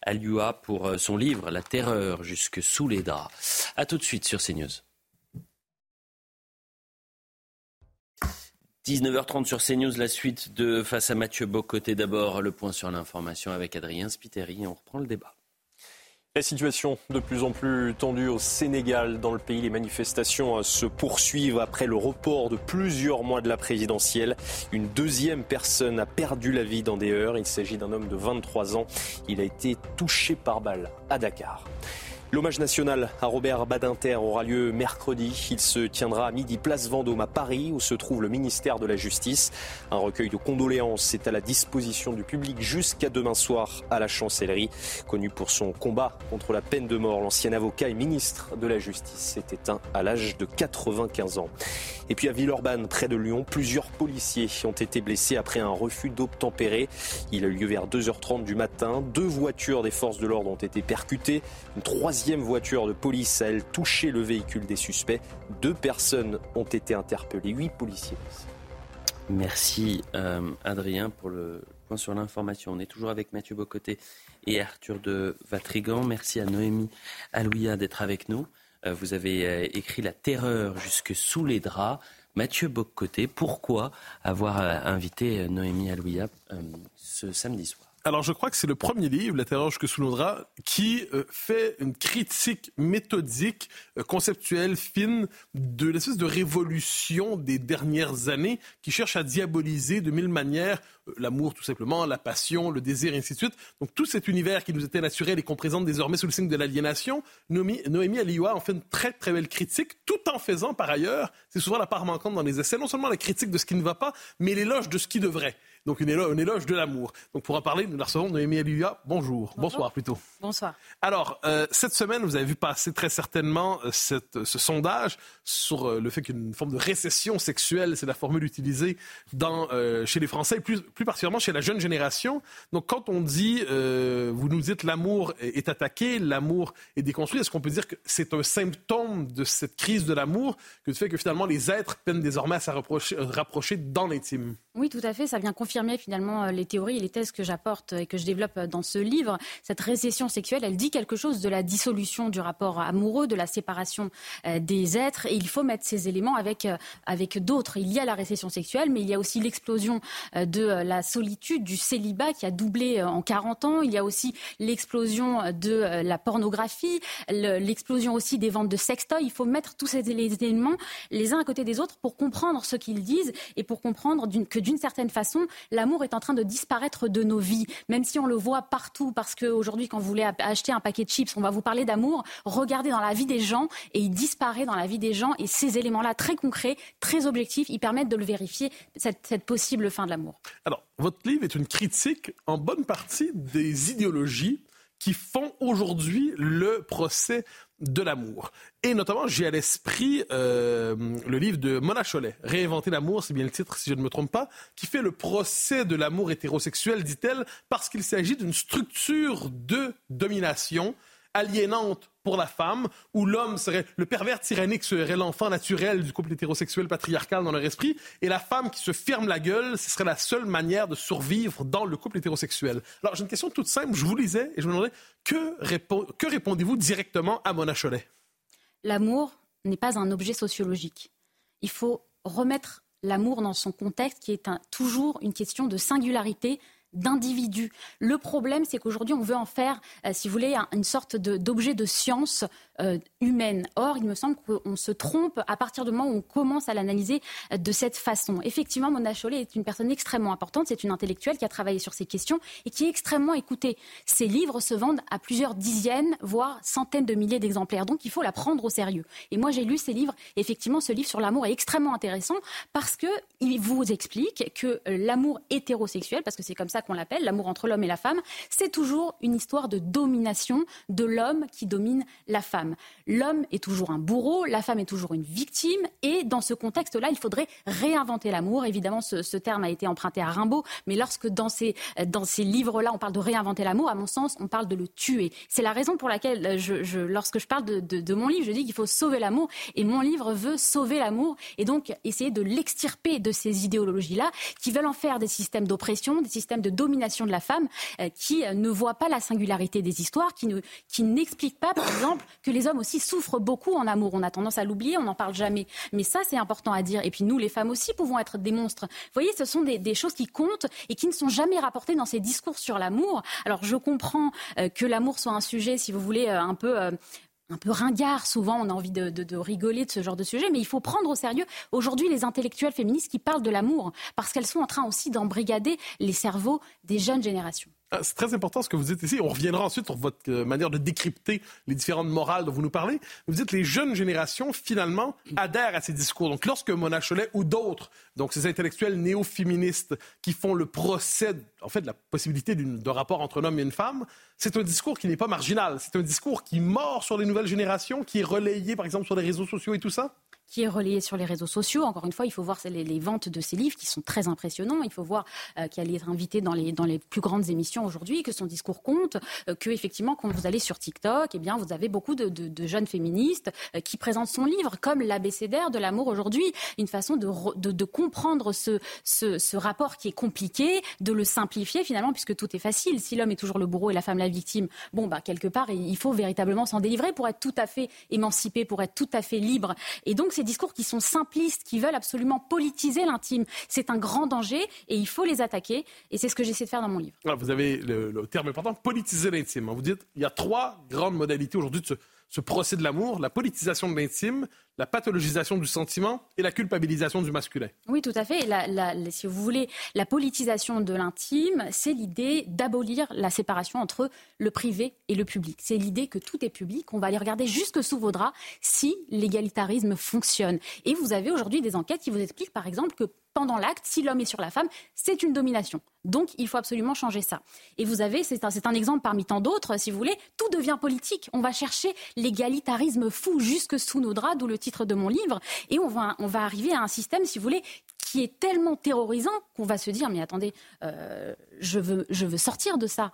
Speaker 1: Alua pour euh, son livre La terreur jusque sous les draps. A tout de suite sur CNews. 19h30 sur CNews, la suite de Face à Mathieu Bocoté. D'abord, le point sur l'information avec Adrien Spiteri. On reprend le débat.
Speaker 3: La situation de plus en plus tendue au Sénégal. Dans le pays, les manifestations se poursuivent après le report de plusieurs mois de la présidentielle. Une deuxième personne a perdu la vie dans des heures. Il s'agit d'un homme de 23 ans. Il a été touché par balle à Dakar. L'hommage national à Robert Badinter aura lieu mercredi. Il se tiendra à midi place Vendôme à Paris où se trouve le ministère de la Justice. Un recueil de condoléances est à la disposition du public jusqu'à demain soir à la chancellerie. Connu pour son combat contre la peine de mort, l'ancien avocat et ministre de la Justice s'est éteint à l'âge de 95 ans. Et puis à Villeurbanne, près de Lyon, plusieurs policiers ont été blessés après un refus d'obtempérer. Il a eu lieu vers 2h30 du matin. Deux voitures des forces de l'ordre ont été percutées. Voiture de police a, elle, touché le véhicule des suspects. Deux personnes ont été interpellées, huit policiers.
Speaker 1: Merci euh, Adrien pour le point sur l'information. On est toujours avec Mathieu Bocoté et Arthur de Vatrigan. Merci à Noémie Alouia d'être avec nous. Euh, vous avez euh, écrit La terreur jusque sous les draps. Mathieu Bocoté, pourquoi avoir invité Noémie Alouia ce samedi soir?
Speaker 2: Alors, je crois que c'est le premier livre, La terreur jusque sous qui euh, fait une critique méthodique, euh, conceptuelle, fine de l'espèce de révolution des dernières années qui cherche à diaboliser de mille manières euh, l'amour, tout simplement, la passion, le désir, et ainsi de suite. Donc, tout cet univers qui nous était naturel et qu'on présente désormais sous le signe de l'aliénation, Noémie, Noémie Alioua en fait une très, très belle critique, tout en faisant, par ailleurs, c'est souvent la part manquante dans les essais, non seulement la critique de ce qui ne va pas, mais l'éloge de ce qui devrait. Donc une éloge, éloge de l'amour. Donc pour en parler, nous la recevons Noémie Aluya. Bonjour. Bonsoir plutôt.
Speaker 5: Bonsoir.
Speaker 2: Alors, euh, cette semaine, vous avez vu passer très certainement euh, cette, ce sondage sur euh, le fait qu'une forme de récession sexuelle, c'est la formule utilisée dans, chez les Français, plus, plus particulièrement chez la jeune génération. Donc quand on dit, vous nous dites l'amour est attaqué, l'amour est déconstruit, est-ce qu'on peut dire que c'est un symptôme de cette crise de l'amour que le fait que finalement les êtres peinent désormais à se rapprocher, rapprocher dans l'intime?
Speaker 5: Oui, tout à fait. Ça vient confirmer finalement euh, les théories et les thèses que j'apporte et que je développe euh, dans ce livre. Cette récession sexuelle, elle dit quelque chose de la dissolution du rapport amoureux, de la séparation euh, des êtres. Et il faut mettre ces éléments avec, avec d'autres. Il y a la récession sexuelle, mais il y a aussi l'explosion de la solitude, du célibat qui a doublé en 40 ans. Il y a aussi l'explosion de la pornographie, l'explosion aussi des ventes de sextoys. Il faut mettre tous ces éléments les uns à côté des autres pour comprendre ce qu'ils disent et pour comprendre que d'une certaine façon, l'amour est en train de disparaître de nos vies, même si on le voit partout, parce qu'aujourd'hui, quand vous voulez acheter un paquet de chips, on va vous parler d'amour, regardez dans la vie des gens, et il disparaît dans la vie des gens, et ces éléments-là, très concrets, très objectifs, ils permettent de le vérifier, cette, cette possible fin de l'amour.
Speaker 2: Alors, votre livre est une critique en bonne partie des idéologies qui font aujourd'hui le procès de l'amour. Et notamment, j'ai à l'esprit euh, le livre de Mona Cholet, Réinventer l'amour, c'est bien le titre si je ne me trompe pas, qui fait le procès de l'amour hétérosexuel, dit-elle, parce qu'il s'agit d'une structure de domination aliénante pour la femme, où l'homme serait le pervers tyrannique serait l'enfant naturel du couple hétérosexuel patriarcal dans leur esprit, et la femme qui se ferme la gueule, ce serait la seule manière de survivre dans le couple hétérosexuel. Alors j'ai une question toute simple, je vous lisais et je me demandais que, que répondez-vous directement à Mona Cholet?
Speaker 5: L'amour n'est pas un objet sociologique. Il faut remettre l'amour dans son contexte qui est toujours une question de singularité d'individus. Le problème, c'est qu'aujourd'hui, on veut en faire, euh, si vous voulez, une sorte d'objet de, science euh, humaine. Or, il me semble qu'on se trompe à partir du moment où on commence à l'analyser euh, de cette façon. Effectivement, Mona Chollet est une personne extrêmement importante. C'est une intellectuelle qui a travaillé sur ces questions et qui est extrêmement écoutée. Ses livres se vendent à plusieurs dizaines, voire centaines de milliers d'exemplaires. Donc, il faut la prendre au sérieux. Et moi, j'ai lu ces livres. Effectivement, ce livre sur l'amour est extrêmement intéressant parce qu'il vous explique que l'amour hétérosexuel, parce que c'est comme ça qu'on l'appelle, l'amour entre l'homme et la femme, c'est toujours une histoire de domination de l'homme qui domine la femme. L'homme est toujours un bourreau, la femme est toujours une victime, et dans ce contexte-là, il faudrait réinventer l'amour. Évidemment, ce, terme a été emprunté à Rimbaud, mais lorsque dans ces, dans ces livres-là, on parle de réinventer l'amour, à mon sens, on parle de le tuer. C'est la raison pour laquelle, je, lorsque je parle de mon livre, je dis qu'il faut sauver l'amour, et mon livre veut sauver l'amour, et donc essayer de l'extirper de ces idéologies-là, qui veulent en faire des systèmes d'oppression, des systèmes de domination de la femme, euh, qui euh, ne voient pas la singularité des histoires, qui, ne, qui n'expliquent pas, par exemple, que les hommes aussi souffrent beaucoup en amour. On a tendance à l'oublier, on n'en parle jamais. Mais ça, c'est important à dire. Et puis nous, les femmes aussi, pouvons être des monstres. Vous voyez, ce sont des, choses qui comptent et qui ne sont jamais rapportées dans ces discours sur l'amour. Alors je comprends euh, que l'amour soit un sujet, si vous voulez, un peu un peu ringard. Souvent, on a envie de, rigoler de ce genre de sujet, mais il faut prendre au sérieux aujourd'hui les intellectuels féministes qui parlent de l'amour, parce qu'elles sont en train aussi d'embrigader les cerveaux des jeunes générations.
Speaker 2: Ah, c'est très important ce que vous dites ici. On reviendra ensuite sur votre euh, manière de décrypter les différentes morales dont vous nous parlez. Vous dites que les jeunes générations, finalement, adhèrent à ces discours. Donc, lorsque Mona Cholet ou d'autres, donc ces intellectuels néo-féministes qui font le procès, en fait, de la possibilité d'un rapport entre un homme et une femme, c'est un discours qui n'est pas marginal. C'est un discours qui mord sur les nouvelles générations, qui est relayé, par exemple, sur les réseaux sociaux et tout ça?
Speaker 5: Qui est relayé sur les réseaux sociaux. Encore une fois, il faut voir les, ventes de ces livres qui sont très impressionnants. Il faut voir euh, qu'elle est invitée dans les, dans les plus grandes émissions aujourd'hui, que son discours compte, euh, que effectivement, quand vous allez sur TikTok, eh bien, vous avez beaucoup de, jeunes féministes euh, qui présentent son livre comme l'abécédaire de l'amour aujourd'hui, une façon de, de comprendre ce, ce, ce, rapport qui est compliqué, de le simplifier finalement, puisque tout est facile. Si l'homme est toujours le bourreau et la femme la victime, bon, bah, quelque part, il faut véritablement s'en délivrer pour être tout à fait émancipé, pour être tout à fait libre. Et donc, ces discours qui sont simplistes, qui veulent absolument politiser l'intime. C'est un grand danger et il faut les attaquer. Et c'est ce que j'essaie de faire dans mon livre.
Speaker 2: vous avez le, terme important, politiser l'intime. Vous dites, il y a trois grandes modalités aujourd'hui de ce, ce procès de l'amour, la politisation de l'intime, la pathologisation du sentiment et la culpabilisation du masculin.
Speaker 5: Oui, tout à fait. si vous voulez, la politisation de l'intime, c'est l'idée d'abolir la séparation entre le privé et le public. C'est l'idée que tout est public, on va aller regarder jusque sous vos draps si l'égalitarisme fonctionne. Et vous avez aujourd'hui des enquêtes qui vous expliquent, par exemple, que pendant l'acte, si l'homme est sur la femme, c'est une domination. Donc, il faut absolument changer ça. Et vous avez, c'est un, un, exemple parmi tant d'autres, si vous voulez, tout devient politique. On va chercher l'égalitarisme fou jusque sous nos draps, d'où le titre de mon livre, et on va, on va arriver à un système, si vous voulez, qui est tellement terrorisant qu'on va se dire, mais attendez, euh, je, veux, je veux sortir de ça.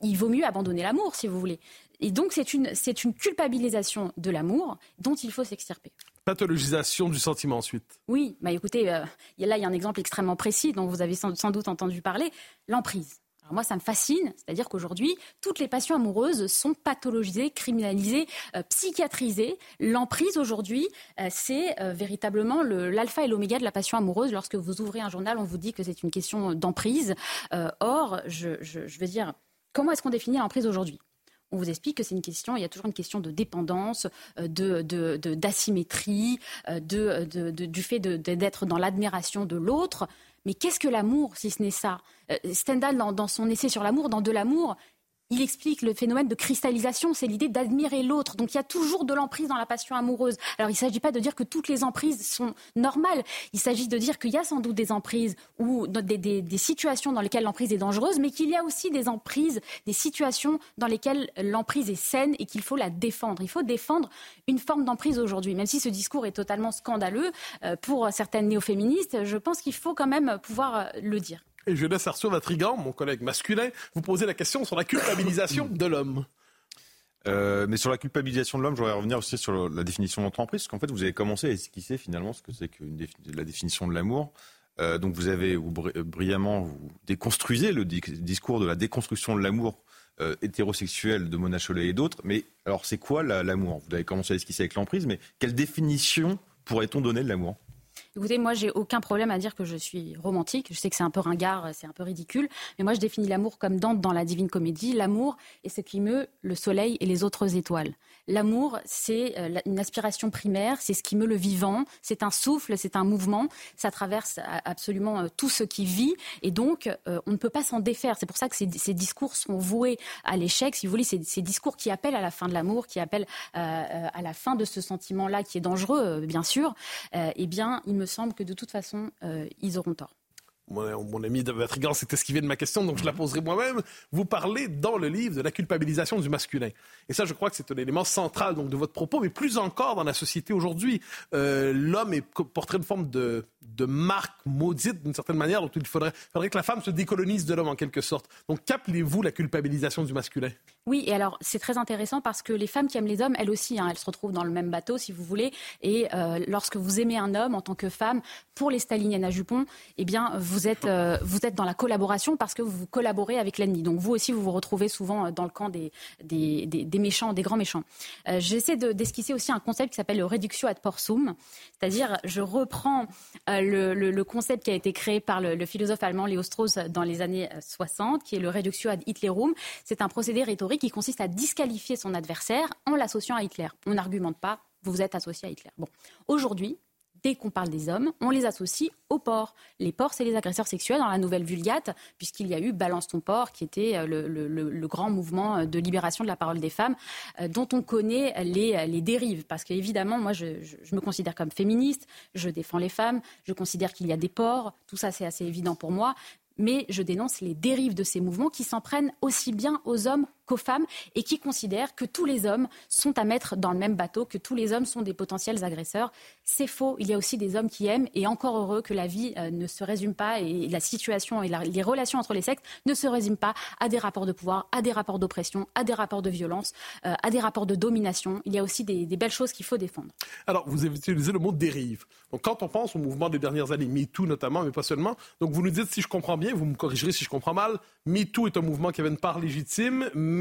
Speaker 5: Il vaut mieux abandonner l'amour, si vous voulez. Et donc, c'est une, c'est une culpabilisation de l'amour dont il faut s'extirper
Speaker 2: pathologisation du sentiment ensuite.
Speaker 5: Oui, bah écoutez, euh, là il y a un exemple extrêmement précis dont vous avez sans, doute entendu parler, l'emprise. Alors moi, ça me fascine, c'est-à-dire qu'aujourd'hui, toutes les passions amoureuses sont pathologisées, criminalisées, euh, psychiatrisées. L'emprise aujourd'hui, euh, c'est véritablement l'alpha et l'oméga de la passion amoureuse. Lorsque vous ouvrez un journal, on vous dit que c'est une question d'emprise. or, je, je veux dire, comment est-ce qu'on définit l'emprise aujourd'hui? On vous explique que c'est une question, il y a toujours une question de dépendance, euh, d'asymétrie, euh, de, du fait d'être dans l'admiration de l'autre. Mais qu'est-ce que l'amour, si ce n'est ça? Euh, Stendhal, dans, son essai sur l'amour, dans De l'amour, il explique le phénomène de cristallisation, c'est l'idée d'admirer l'autre. Donc il y a toujours de l'emprise dans la passion amoureuse. Alors il ne s'agit pas de dire que toutes les emprises sont normales. Il s'agit de dire qu'il y a sans doute des emprises ou des, situations dans lesquelles l'emprise est dangereuse, mais qu'il y a aussi des emprises, des situations dans lesquelles l'emprise est saine et qu'il faut la défendre. Il faut défendre une forme d'emprise aujourd'hui, même si ce discours est totalement scandaleux euh, pour certaines néo-féministes. Je pense qu'il faut quand même pouvoir euh, le dire.
Speaker 2: Et je laisse Arthur Vatrigan, mon collègue masculin, vous poser la question sur la culpabilisation de l'homme.
Speaker 4: Euh, mais sur la culpabilisation de l'homme, j'aurais revenir aussi sur la définition d'entreprise, parce qu'en fait, vous avez commencé à esquisser finalement ce que c'est que la définition de l'amour. Euh, donc, vous avez vous, brillamment vous déconstruisez le discours de la déconstruction de l'amour euh, hétérosexuel de Mona Chollet et d'autres. Mais alors, c'est quoi l'amour? Vous avez commencé à esquisser avec l'emprise, mais quelle définition pourrait-on donner de l'amour?
Speaker 5: Écoutez, moi, j'ai aucun problème à dire que je suis romantique. Je sais que c'est un peu ringard, c'est un peu ridicule, mais moi, je définis l'amour comme Dante dans la Divine Comédie. L'amour est ce qui meut le soleil et les autres étoiles. L'amour, c'est euh, une aspiration primaire, c'est ce qui meut le vivant, c'est un souffle, c'est un mouvement, ça traverse absolument euh, tout ce qui vit, et donc euh, on ne peut pas s'en défaire. C'est pour ça que ces, discours sont voués à l'échec, si vous voulez, ces, discours qui appellent à la fin de l'amour, qui appellent à la fin de ce sentiment-là, qui est dangereux, bien sûr. eh bien, il me semble que de toute façon, ils auront tort.
Speaker 2: Mon, ami de Vatrigan s'est esquivé de ma question, donc je la poserai moi-même. Vous parlez dans le livre de la culpabilisation du masculin. Et ça, je crois que c'est un élément central donc, de votre propos, mais plus encore dans la société aujourd'hui. Euh, l'homme est porté une forme de, de marque maudite d'une certaine manière, donc il faudrait, faudrait que la femme se décolonise de l'homme en quelque sorte. Donc qu'appelez-vous la culpabilisation du masculin?
Speaker 5: Oui, et alors c'est très intéressant parce que les femmes qui aiment les hommes, elles aussi, hein, elles se retrouvent dans le même bateau, si vous voulez. Et euh, lorsque vous aimez un homme en tant que femme, pour les staliniennes à jupon, eh bien, vous euh, vous êtes dans la collaboration parce que vous collaborez avec l'ennemi. Donc vous aussi, vous vous retrouvez souvent euh, dans le camp des, méchants, des grands méchants. Euh, J'essaie d'esquisser aussi un concept qui s'appelle le reductio ad porsum, c'est-à-dire je reprends le, le, concept qui a été créé par le, le, philosophe allemand Léo Strauss dans les années 60, qui est le reductio ad Hitlerum. C'est un procédé rhétorique qui consiste à disqualifier son adversaire en l'associant à Hitler. On n'argumente pas, vous vous êtes associé à Hitler. Bon, aujourd'hui, dès qu'on parle des hommes, on les associe aux porcs. Les porcs, c'est les agresseurs sexuels dans la nouvelle Vulgate, puisqu'il y a eu Balance ton porc, qui était euh, le, grand mouvement euh, de libération de la parole des femmes, euh, dont on connaît les, dérives. Parce qu'évidemment, moi, je, me considère comme féministe, je défends les femmes, je considère qu'il y a des porcs, tout ça, c'est assez évident pour moi mais je dénonce les dérives de ces mouvements qui s'en prennent aussi bien aux hommes qu'aux femmes et qui considèrent que tous les hommes sont à mettre dans le même bateau, que tous les hommes sont des potentiels agresseurs. C'est faux. Il y a aussi des hommes qui aiment et encore heureux que la vie euh, ne se résume pas et la situation et les relations entre les sexes ne se résument pas à des rapports de pouvoir, à des rapports d'oppression, à des rapports de violence, euh, à des rapports de domination. Il y a aussi des, belles choses qu'il faut défendre.
Speaker 2: Alors, vous avez utilisé le mot dérive. Donc, quand on pense au mouvement des dernières années, MeToo notamment, mais pas seulement, donc vous nous dites, si je comprends bien, vous me corrigerez si je comprends mal, MeToo est un mouvement qui avait une part légitime, mais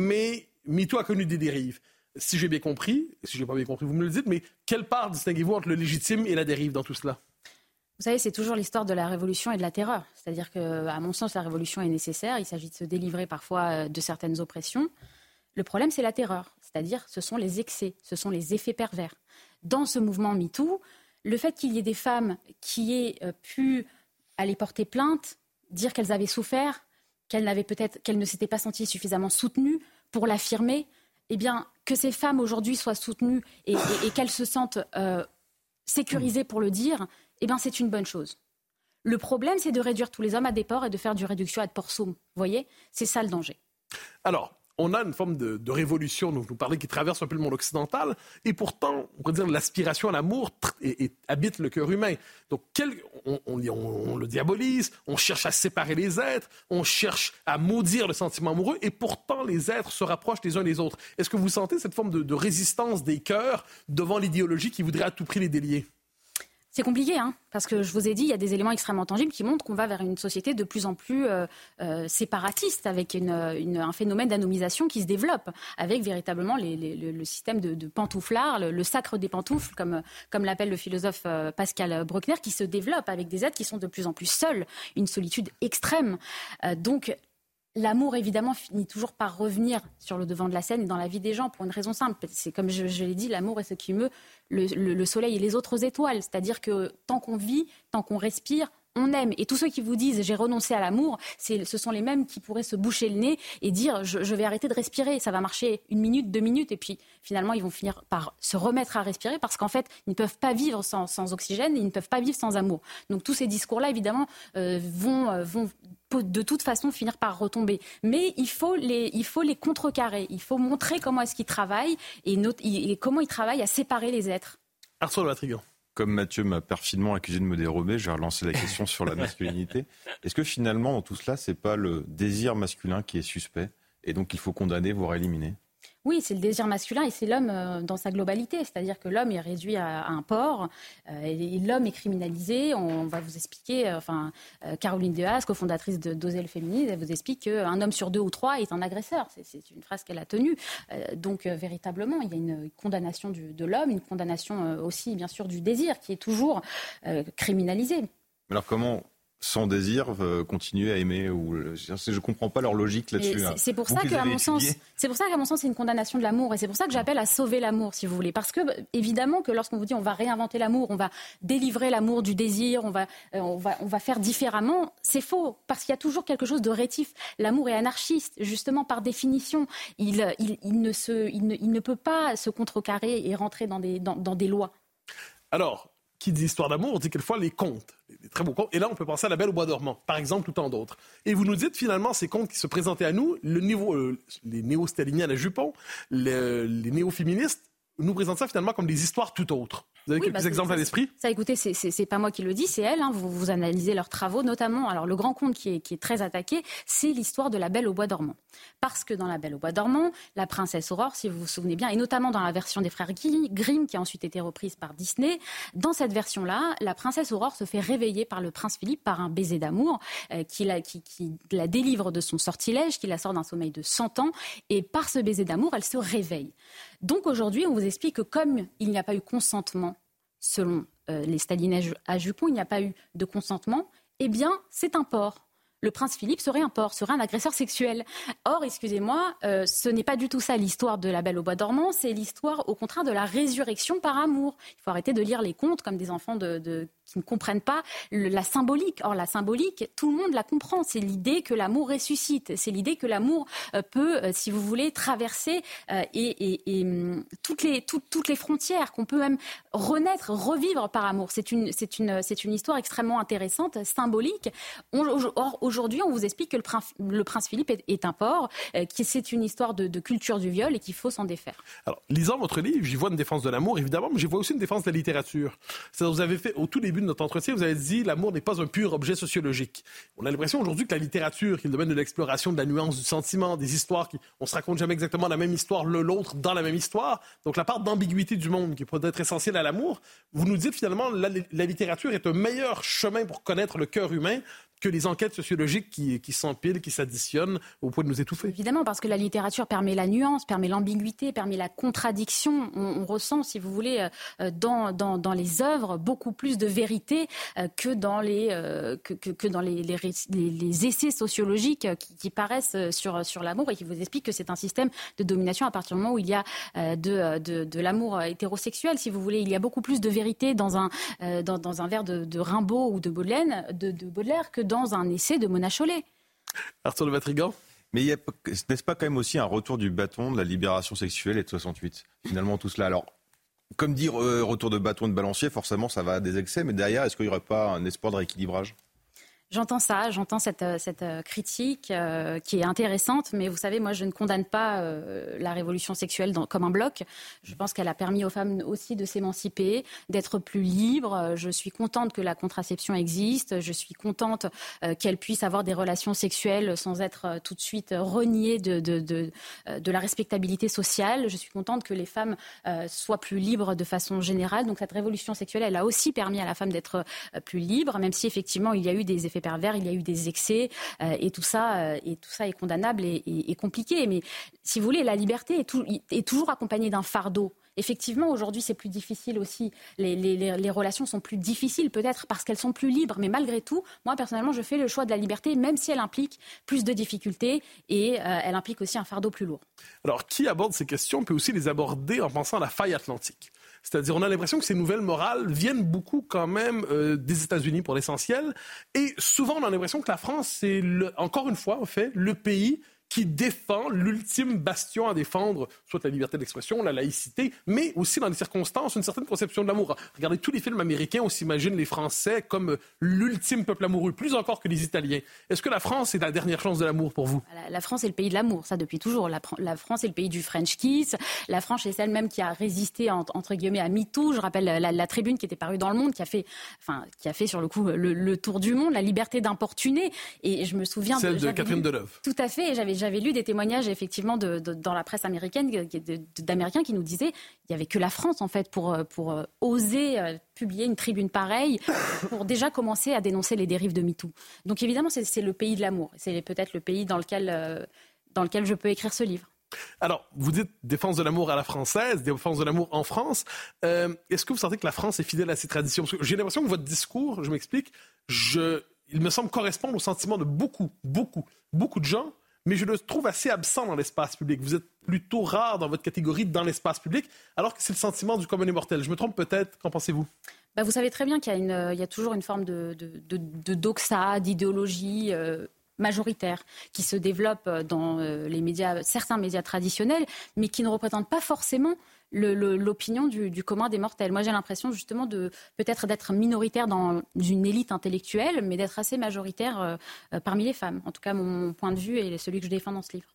Speaker 2: MeToo a connu des dérives. Si j'ai bien compris, si j'ai pas bien compris, vous me le dites, mais quelle part distinguez-vous entre le légitime et la dérive dans tout cela?
Speaker 5: Vous savez, c'est toujours l'histoire de la révolution et de la terreur. C'est-à-dire que, à mon sens, la révolution est nécessaire. Il s'agit de se délivrer parfois euh, de certaines oppressions. Le problème, c'est la terreur. C'est-à-dire, ce sont les excès, ce sont les effets pervers. Dans ce mouvement MeToo, le fait qu'il y ait des femmes qui aient euh, pu aller porter plainte, dire qu'elles avaient souffert, qu'elles n'avaient peut-être, qu'elles ne s'étaient pas senties suffisamment soutenues pour l'affirmer, eh bien, que ces femmes aujourd'hui soient soutenues et, qu'elles se sentent euh, sécurisées pour le dire, eh bien, c'est une bonne chose. Le problème, c'est de réduire tous les hommes à des porcs et de faire du réduction ad porsum. Vous voyez? C'est ça le danger.
Speaker 2: Alors, on a une forme de, révolution, dont vous parlez, qui traverse un peu le monde occidental, et pourtant, on pourrait dire l'aspiration à l'amour habite le cœur humain. Donc, on, le diabolise, on cherche à séparer les êtres, on cherche à maudire le sentiment amoureux, et pourtant, les êtres se rapprochent les uns des autres. Est-ce que vous sentez cette forme de résistance des cœurs devant l'idéologie qui voudrait à tout prix les délier?
Speaker 5: C'est compliqué, hein, parce que je vous ai dit, il y a des éléments extrêmement tangibles qui montrent qu'on va vers une société de plus en plus euh, euh, séparatiste, avec un phénomène d'anomisation qui se développe, avec véritablement le système de, pantouflard, le, sacre des pantoufles, comme, l'appelle le philosophe euh, Pascal Bruckner, qui se développe avec des êtres qui sont de plus en plus seuls, une solitude extrême. donc L'amour, évidemment, finit toujours par revenir sur le devant de la scène et dans la vie des gens pour une raison simple. C'est comme je, l'ai dit, l'amour est ce qui meut le, soleil et les autres étoiles. C'est-à-dire que tant qu'on vit, tant qu'on respire, on aime. Et tous ceux qui vous disent j'ai renoncé à l'amour, ce sont les mêmes qui pourraient se boucher le nez et dire je, vais arrêter de respirer. Ça va marcher une minute, deux minutes, et puis finalement ils vont finir par se remettre à respirer parce qu'en fait ils ne peuvent pas vivre sans, oxygène, et ils ne peuvent pas vivre sans amour. Donc tous ces discours-là évidemment euh, vont, euh, vont de toute façon finir par retomber. Mais il faut les, il faut les contrecarrer. Il faut montrer comment est-ce qu'ils travaillent et, comment ils travaillent à séparer les êtres.
Speaker 2: Arthur Latrigan.
Speaker 4: Comme Mathieu m'a perfidement accusé de me dérober, j'ai relancé la question sur la masculinité. Est-ce que finalement, dans tout cela, c'est pas le désir masculin qui est suspect et donc il faut condamner, voire éliminer?
Speaker 5: Oui, c'est le désir masculin et c'est l'homme euh, dans sa globalité. C'est-à-dire que l'homme est réduit à, un porc euh, et l'homme est criminalisé. On va vous expliquer, euh, enfin, Caroline Dehaas, cofondatrice de Dozel Féminine, elle vous explique qu'un homme sur deux ou trois est un agresseur. C'est une phrase qu'elle a tenue. donc, véritablement, il y a une condamnation de l'homme, une condamnation aussi, bien sûr, du désir qui est toujours criminalisé.
Speaker 4: Alors, comment sans désir euh, continuer à aimer ou je ne comprends pas leur logique là-dessus.
Speaker 5: Hein. C'est pour, ça qu'à mon sens, c'est pour ça qu'à mon sens c'est une condamnation de l'amour et c'est pour ça que j'appelle à sauver l'amour si vous voulez parce que évidemment que lorsqu'on vous dit on va réinventer l'amour, on va délivrer l'amour du désir, on va euh, on va on va faire différemment, c'est faux parce qu'il y a toujours quelque chose de rétif. L'amour est anarchiste justement par définition. Il, il, il ne se il ne, il ne peut pas se contrecarrer et rentrer dans des dans, dans des lois.
Speaker 2: Alors, qui dit histoire d'amour dit quelquefois les contes, les très beaux contes. Et là, on peut penser à La Belle au Bois dormant, par exemple, ou tant d'autres. Et vous nous dites finalement ces contes qui se présentaient à nous, le niveau, euh, les néo-staliniens à Jupon, les néo-féministes, nous présentent ça finalement comme des histoires tout autres. Vous avez quelques bah, exemples à l'esprit?
Speaker 5: Ça, écoutez, c'est pas moi qui le dis, c'est elle. Hein. Vous, vous analysez leurs travaux, notamment. Alors, le grand conte qui est, qui est très attaqué, c'est l'histoire de la Belle au bois dormant. Parce que dans la Belle au bois dormant, la princesse Aurore, si vous vous souvenez bien, et notamment dans la version des frères Grimm, qui a ensuite été reprise par Disney, dans cette version-là, la princesse Aurore se fait réveiller par le prince Philippe par un baiser d'amour euh, qui, la, qui, qui la délivre de son sortilège, qui la sort d'un sommeil de 100 ans. Et par ce baiser d'amour, elle se réveille. Donc aujourd'hui, on vous explique que comme il n'y a pas eu consentement selon euh, les Stalinages à Jupon, il n'y a pas eu de consentement, eh bien, c'est un port. Le prince Philippe serait un porc, serait un agresseur sexuel. Or, excusez-moi, euh, ce n'est pas du tout ça l'histoire de la Belle au bois dormant, c'est l'histoire au contraire de la résurrection par amour. Il faut arrêter de lire les contes comme des enfants de qui ne comprennent pas la symbolique. Or, la symbolique, tout le monde la comprend. C'est l'idée que l'amour ressuscite. C'est l'idée que l'amour euh, peut, euh, si vous voulez, traverser euh, hum, toutes, les, frontières, qu'on peut même renaître, revivre par amour. C'est une, histoire extrêmement intéressante, symbolique. or, aujourd'hui, on vous explique que le prince, Philippe est, un porc, que c'est une histoire de, culture du viol et qu'il faut s'en défaire.
Speaker 2: Alors, lisant votre livre, j'y vois une défense de l'amour, évidemment, mais j'y vois aussi une défense de la littérature. Vous avez fait, au tout début, de notre entretien, vous avez dit l'amour n'est pas un pur objet sociologique. On a l'impression aujourd'hui que la littérature, qui est le domaine de l'exploration, de la nuance, du sentiment, des histoires, qui, on se raconte jamais exactement la même histoire l'autre dans la même histoire. Donc la part d'ambiguïté du monde qui peut être essentielle à l'amour, vous nous dites finalement la, la littérature est un meilleur chemin pour connaître le cœur humain que les enquêtes sociologiques qui, s'empilent, qui s'additionnent au point de nous étouffer.
Speaker 5: Évidemment, parce que la littérature permet la nuance, permet l'ambiguïté, permet la contradiction. On, ressent, si vous voulez, euh, dans, dans, dans, les œuvres beaucoup plus de vérité euh, que dans les, euh, que, que, dans les, les, essais sociologiques qui, paraissent sur, sur l'amour et qui vous expliquent que c'est un système de domination à partir du moment où il y a de, de, de l'amour hétérosexuel, si vous voulez. Il y a beaucoup plus de vérité dans un, dans, dans un vers de, de Rimbaud ou de Baudelaire, de, de Baudelaire que dans un essai de Mona Chollet.
Speaker 2: Arthur de Vatrigan
Speaker 4: mais n'est-ce pas quand même aussi un retour du bâton de la libération sexuelle et de 68 Finalement, tout cela? Alors, comme dire euh, retour de bâton de balancier, forcément, ça va à des excès, mais derrière, est-ce qu'il n'y aurait pas un espoir de rééquilibrage?
Speaker 5: J'entends ça, j'entends cette, euh, euh, critique euh, qui est intéressante, mais vous savez, moi, je ne condamne pas la révolution sexuelle comme un bloc. Je pense qu'elle a permis aux femmes aussi de s'émanciper, d'être plus libres. Je suis contente que la contraception existe. Je suis contente qu'elles puissent avoir des relations sexuelles sans être tout de suite reniées de, la respectabilité sociale. Je suis contente que les femmes soient plus libres de façon générale. Donc cette révolution sexuelle, elle a aussi permis à la femme d'être plus libre, même si effectivement il y a eu des effets pervers, il y a eu des excès, euh, et tout ça, euh, et tout ça est condamnable et, compliqué. Mais si vous voulez, la liberté est, toujours accompagnée d'un fardeau. Effectivement, aujourd'hui, c'est plus difficile aussi. Les, relations sont plus difficiles, peut-être parce qu'elles sont plus libres. Mais malgré tout, moi, personnellement, je fais le choix de la liberté, même si elle implique plus de difficultés et euh, elle implique aussi un fardeau plus lourd.
Speaker 2: Alors, qui aborde ces questions? Peut aussi les aborder en pensant à la faille atlantique. C'est-à-dire, on a l'impression que ces nouvelles morales viennent beaucoup quand même euh, des États-Unis pour l'essentiel. Et souvent, on a l'impression que la France, c'est encore une fois, en fait, le pays qui défend l'ultime bastion à défendre, soit la liberté d'expression, la laïcité, mais aussi dans des circonstances, une certaine conception de l'amour. Regardez tous les films américains, on s'imagine les Français comme l'ultime peuple amoureux, plus encore que les Italiens. Est-ce que la France est la dernière chance de l'amour pour vous?
Speaker 5: La, France est le pays de l'amour, ça depuis toujours. La, France est le pays du French kiss. La France est celle même qui a résisté entre guillemets à MeToo. Je rappelle la, tribune qui était parue dans le Monde, qui a fait, enfin, qui a fait sur le coup le, tour du monde, la liberté d'importuner. Et je me souviens
Speaker 2: celle de, Catherine Deneuve.
Speaker 5: Tout à fait. J'avais j'avais lu des témoignages effectivement dans la presse américaine d'Américains qui nous disaient il y avait que la France en fait pour, pour euh, oser euh, publier une tribune pareille, pour déjà commencer à dénoncer les dérives de MeToo. Donc évidemment, c'est le pays de l'amour. C'est peut-être le pays dans lequel, euh, dans lequel je peux écrire ce livre.
Speaker 2: Alors, vous dites défense de l'amour à la française, défense de l'amour en France. Est-ce que vous sentez que la France est fidèle à ses traditions? J'ai l'impression que votre discours, je m'explique, il me semble correspondre au sentiment de beaucoup, beaucoup, beaucoup de gens mais je le trouve assez absent dans l'espace public. Vous êtes plutôt rare dans votre catégorie dans l'espace public, alors que c'est le sentiment du commun immortel. Je me trompe peut-être, qu'en pensez-vous?
Speaker 5: Bah, Vous savez très bien qu'il y, a toujours une forme de, de, doxa, d'idéologie. Euh, majoritaire qui se développe dans euh, les médias, certains médias traditionnels, mais qui ne représentent pas forcément l'opinion du, commun des mortels. Moi, j'ai l'impression justement de peut-être d'être minoritaire dans une élite intellectuelle, mais d'être assez majoritaire euh, euh, parmi les femmes. En tout cas, mon, point de vue est celui que je défends dans ce livre.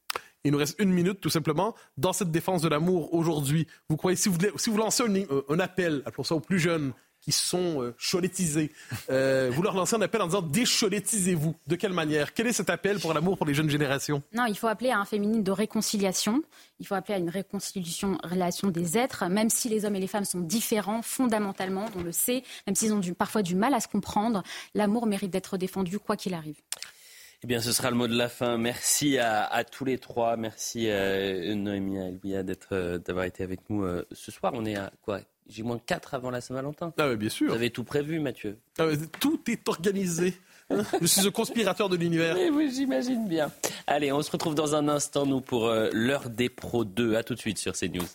Speaker 2: Il nous reste une minute, tout simplement. Dans cette défense de l'amour aujourd'hui, vous croyez, si vous, lancez un, un appel, pour ça aux plus jeunes, qui sont euh, cholétisés. Euh, vous leur lancez un appel en disant décholétisez-vous. De quelle manière? Quel est cet appel pour l'amour pour les jeunes générations?
Speaker 5: Non, il faut appeler à un féminin de réconciliation. Il faut appeler à une réconciliation relation des êtres, même si les hommes et les femmes sont différents fondamentalement, on le sait, même s'ils ont parfois du mal à se comprendre. L'amour mérite d'être défendu quoi qu'il arrive.
Speaker 1: Eh bien, ce sera le mot de la fin. Merci à, tous les trois. Merci à euh, Noémie et d'être, d'avoir été avec nous ce soir. On est à quoi? J'ai moins 4 avant la Saint-Valentin.
Speaker 2: Ah oui, bien sûr.
Speaker 1: Vous avez tout prévu, Mathieu.
Speaker 2: Ah tout est organisé. Je suis le conspirateur de l'univers.
Speaker 1: Oui, j'imagine bien. Allez, on se retrouve dans un instant, nous, pour euh, l'heure des pros 2. À tout de suite sur CNews.